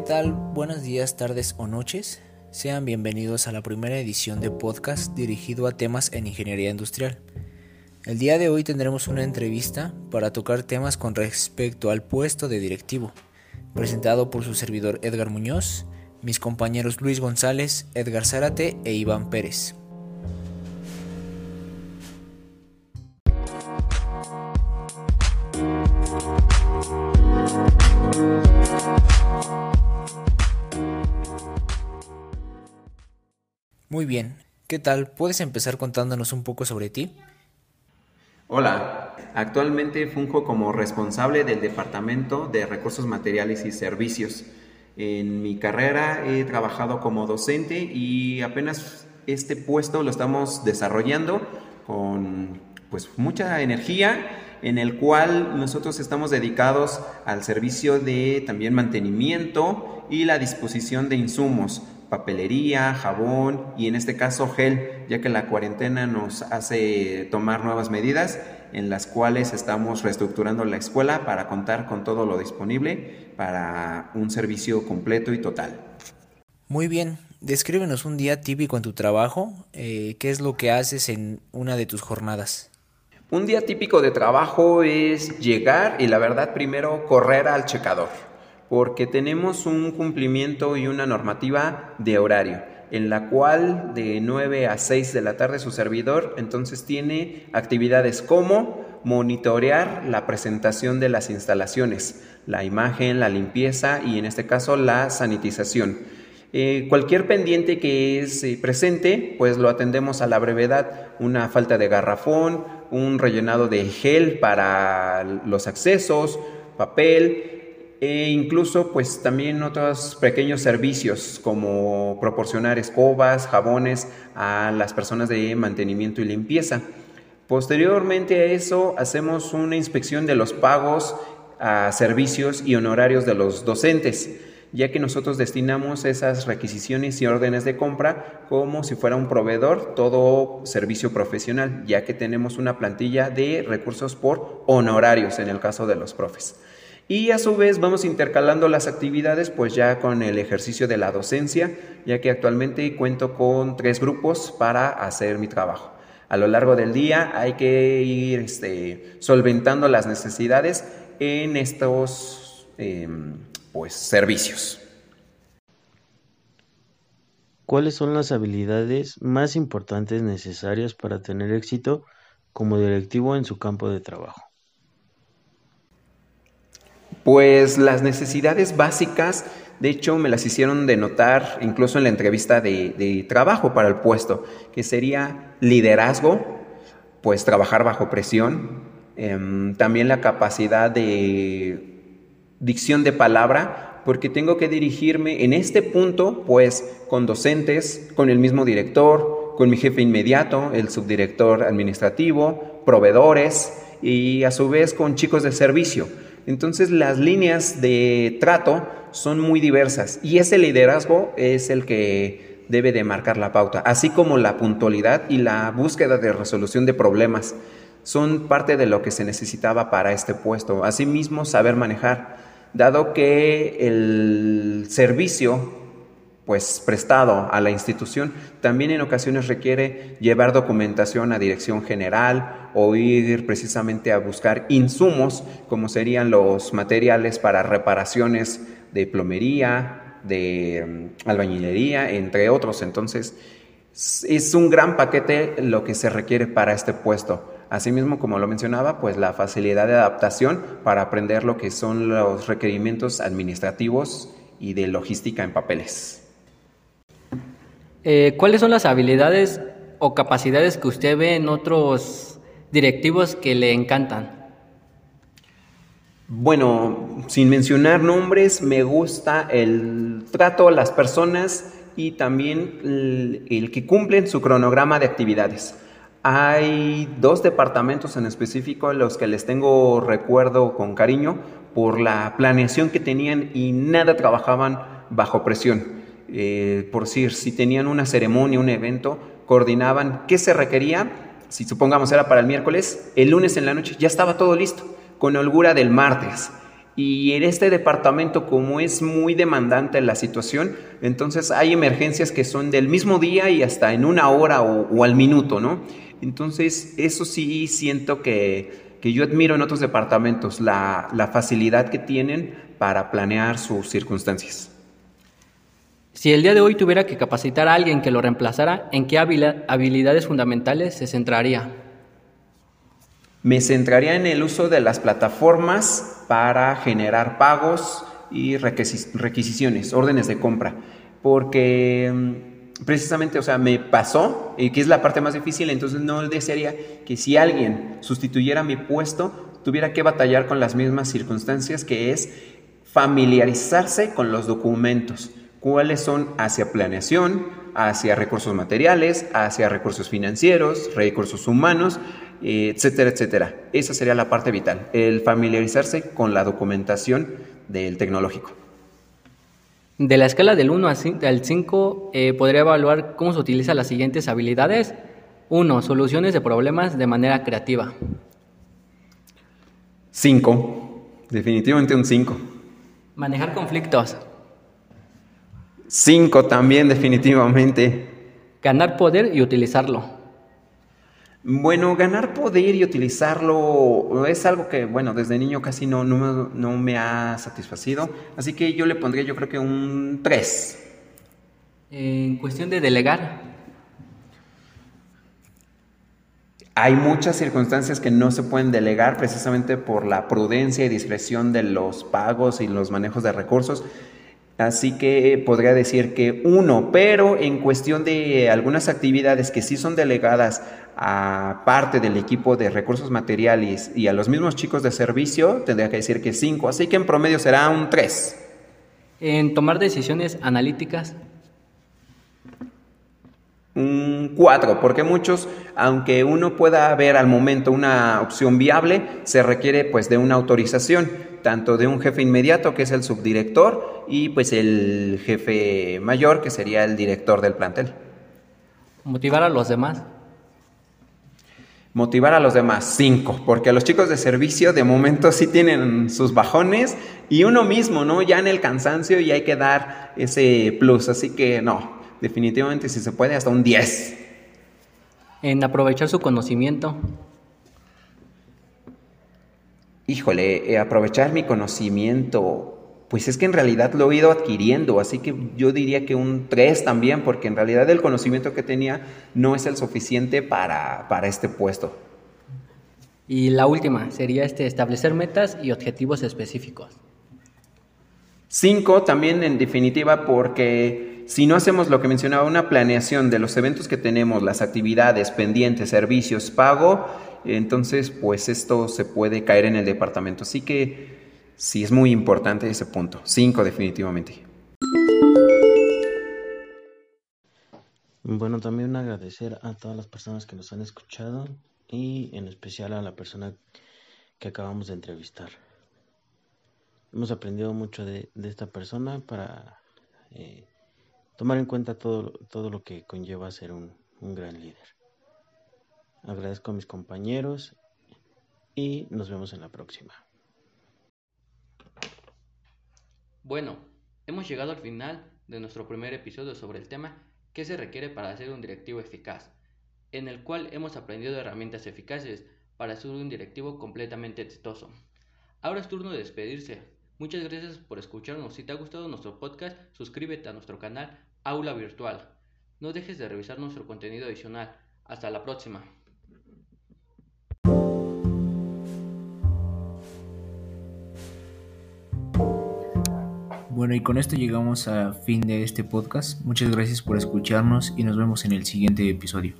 ¿Qué tal? Buenos días, tardes o noches. Sean bienvenidos a la primera edición de podcast dirigido a temas en ingeniería industrial. El día de hoy tendremos una entrevista para tocar temas con respecto al puesto de directivo, presentado por su servidor Edgar Muñoz, mis compañeros Luis González, Edgar Zárate e Iván Pérez. Muy bien, ¿qué tal? ¿Puedes empezar contándonos un poco sobre ti? Hola, actualmente funjo como responsable del Departamento de Recursos Materiales y Servicios. En mi carrera he trabajado como docente y apenas este puesto lo estamos desarrollando con pues mucha energía en el cual nosotros estamos dedicados al servicio de también mantenimiento y la disposición de insumos papelería, jabón y en este caso gel, ya que la cuarentena nos hace tomar nuevas medidas en las cuales estamos reestructurando la escuela para contar con todo lo disponible para un servicio completo y total. Muy bien, descríbenos un día típico en tu trabajo, eh, qué es lo que haces en una de tus jornadas. Un día típico de trabajo es llegar y la verdad primero correr al checador porque tenemos un cumplimiento y una normativa de horario, en la cual de 9 a 6 de la tarde su servidor entonces tiene actividades como monitorear la presentación de las instalaciones, la imagen, la limpieza y en este caso la sanitización. Eh, cualquier pendiente que es eh, presente, pues lo atendemos a la brevedad, una falta de garrafón, un rellenado de gel para los accesos, papel, e incluso pues también otros pequeños servicios como proporcionar escobas, jabones a las personas de mantenimiento y limpieza. Posteriormente a eso hacemos una inspección de los pagos a servicios y honorarios de los docentes, ya que nosotros destinamos esas requisiciones y órdenes de compra como si fuera un proveedor, todo servicio profesional, ya que tenemos una plantilla de recursos por honorarios en el caso de los profes. Y a su vez vamos intercalando las actividades pues ya con el ejercicio de la docencia, ya que actualmente cuento con tres grupos para hacer mi trabajo. A lo largo del día hay que ir este, solventando las necesidades en estos em, pues, servicios. ¿Cuáles son las habilidades más importantes necesarias para tener éxito como directivo en su campo de trabajo? Pues las necesidades básicas, de hecho, me las hicieron de notar incluso en la entrevista de, trabajo para el puesto, que sería liderazgo, pues trabajar bajo presión, em, también la capacidad de dicción de palabra, porque tengo que dirigirme en este punto, pues con docentes, con el mismo director, con mi jefe inmediato, el subdirector administrativo, proveedores y a su vez con chicos de servicio entonces las líneas de trato son muy diversas y ese liderazgo es el que debe de marcar la pauta, así como la puntualidad y la búsqueda de resolución de problemas son parte de lo que se necesitaba para este puesto. Asimismo, saber manejar, dado que el servicio pues prestado a la institución, también en ocasiones requiere llevar documentación a dirección general o ir precisamente a buscar insumos como serían los materiales para reparaciones de plomería, de mm, albañilería, entre otros. Entonces, es un gran paquete lo que se requiere para este puesto. Asimismo, como lo mencionaba, pues la facilidad de adaptación para aprender lo que son los requerimientos administrativos y de logística en papeles. Eh, ¿Cuáles son las habilidades o capacidades que usted ve en otros directivos que le encantan? Bueno, sin mencionar nombres, me gusta el trato a las personas y también el, el, que cumplen su cronograma de actividades. Hay dos departamentos en específico a los que les tengo recuerdo con cariño por la planeación que tenían y nada trabajaban bajo presión. Eh, por decir, si tenían una ceremonia, un evento, coordinaban qué se requería, si supongamos era para el miércoles, el lunes en la noche ya estaba todo listo, con holgura del martes. Y en este departamento, como es muy demandante la situación, entonces hay emergencias que son del mismo día y hasta en una hora o, al minuto, ¿no? Entonces, eso sí siento que, yo admiro en otros departamentos, la facilidad que tienen para planear sus circunstancias. Si el día de hoy tuviera que capacitar a alguien que lo reemplazara, ¿en qué habilidades fundamentales se centraría? Me centraría en el uso de las plataformas para generar pagos y requisiciones, órdenes de compra, porque mm, precisamente, o sea, me pasó, y que es la parte más difícil, entonces no desearía que si alguien sustituyera mi puesto, tuviera que batallar con las mismas circunstancias, que es familiarizarse con los documentos cuáles son hacia planeación, hacia recursos materiales, hacia recursos financieros, recursos humanos, etcétera, etcétera. Esa sería la parte vital, el familiarizarse con la documentación del tecnológico. De la escala del 1 al 5, eh, podría evaluar cómo se utilizan las siguientes habilidades. 1. Soluciones de problemas de manera creativa. 5. Definitivamente un 5. Manejar conflictos. Cinco también, definitivamente. Ganar poder y utilizarlo. Bueno, ganar poder y utilizarlo es algo que, bueno, desde niño casi no, no, me ha satisfacido. Así que yo le pondría, yo creo que un 3. En cuestión de delegar. Hay muchas circunstancias que no se pueden delegar precisamente por la prudencia y discreción de los pagos y los manejos de recursos. Así que podría decir que uno, pero en cuestión de algunas actividades que sí son delegadas a parte del equipo de recursos materiales y a los mismos chicos de servicio, tendría que decir que cinco. Así que en promedio será un tres. En tomar decisiones analíticas. Un 4, porque muchos, aunque uno pueda ver al momento una opción viable, se requiere pues de una autorización, tanto de un jefe inmediato que es el subdirector y pues el jefe mayor que sería el director del plantel. Motivar a los demás. Motivar a los demás, 5, porque los chicos de servicio de momento sí tienen sus bajones y uno mismo, ¿no? Ya en el cansancio y hay que dar ese plus, así que no, definitivamente si se puede hasta un 10. En aprovechar su conocimiento. Híjole, eh, aprovechar mi conocimiento, pues es que en realidad lo he ido adquiriendo, así que yo diría que un 3 también, porque en realidad el conocimiento que tenía no es el suficiente para, para este puesto. Y la última sería este, establecer metas y objetivos específicos. 5 también en definitiva porque si no hacemos lo que mencionaba, una planeación de los eventos que tenemos, las actividades, pendientes, servicios, pago, entonces pues esto se puede caer en el departamento. Así que sí es muy importante ese punto. Cinco definitivamente. Bueno, también agradecer a todas las personas que nos han escuchado y en especial a la persona que acabamos de entrevistar. Hemos aprendido mucho de, esta persona para eh, tomar en cuenta todo, todo lo que conlleva ser un, un gran líder. Agradezco a mis compañeros y nos vemos en la próxima. Bueno, hemos llegado al final de nuestro primer episodio sobre el tema ¿Qué se requiere para ser un directivo eficaz? En el cual hemos aprendido herramientas eficaces para ser un directivo completamente exitoso. Ahora es turno de despedirse. Muchas gracias por escucharnos. Si te ha gustado nuestro podcast, suscríbete a nuestro canal Aula Virtual. No dejes de revisar nuestro contenido adicional. Hasta la próxima. Bueno, y con esto llegamos a fin de este podcast. Muchas gracias por escucharnos y nos vemos en el siguiente episodio.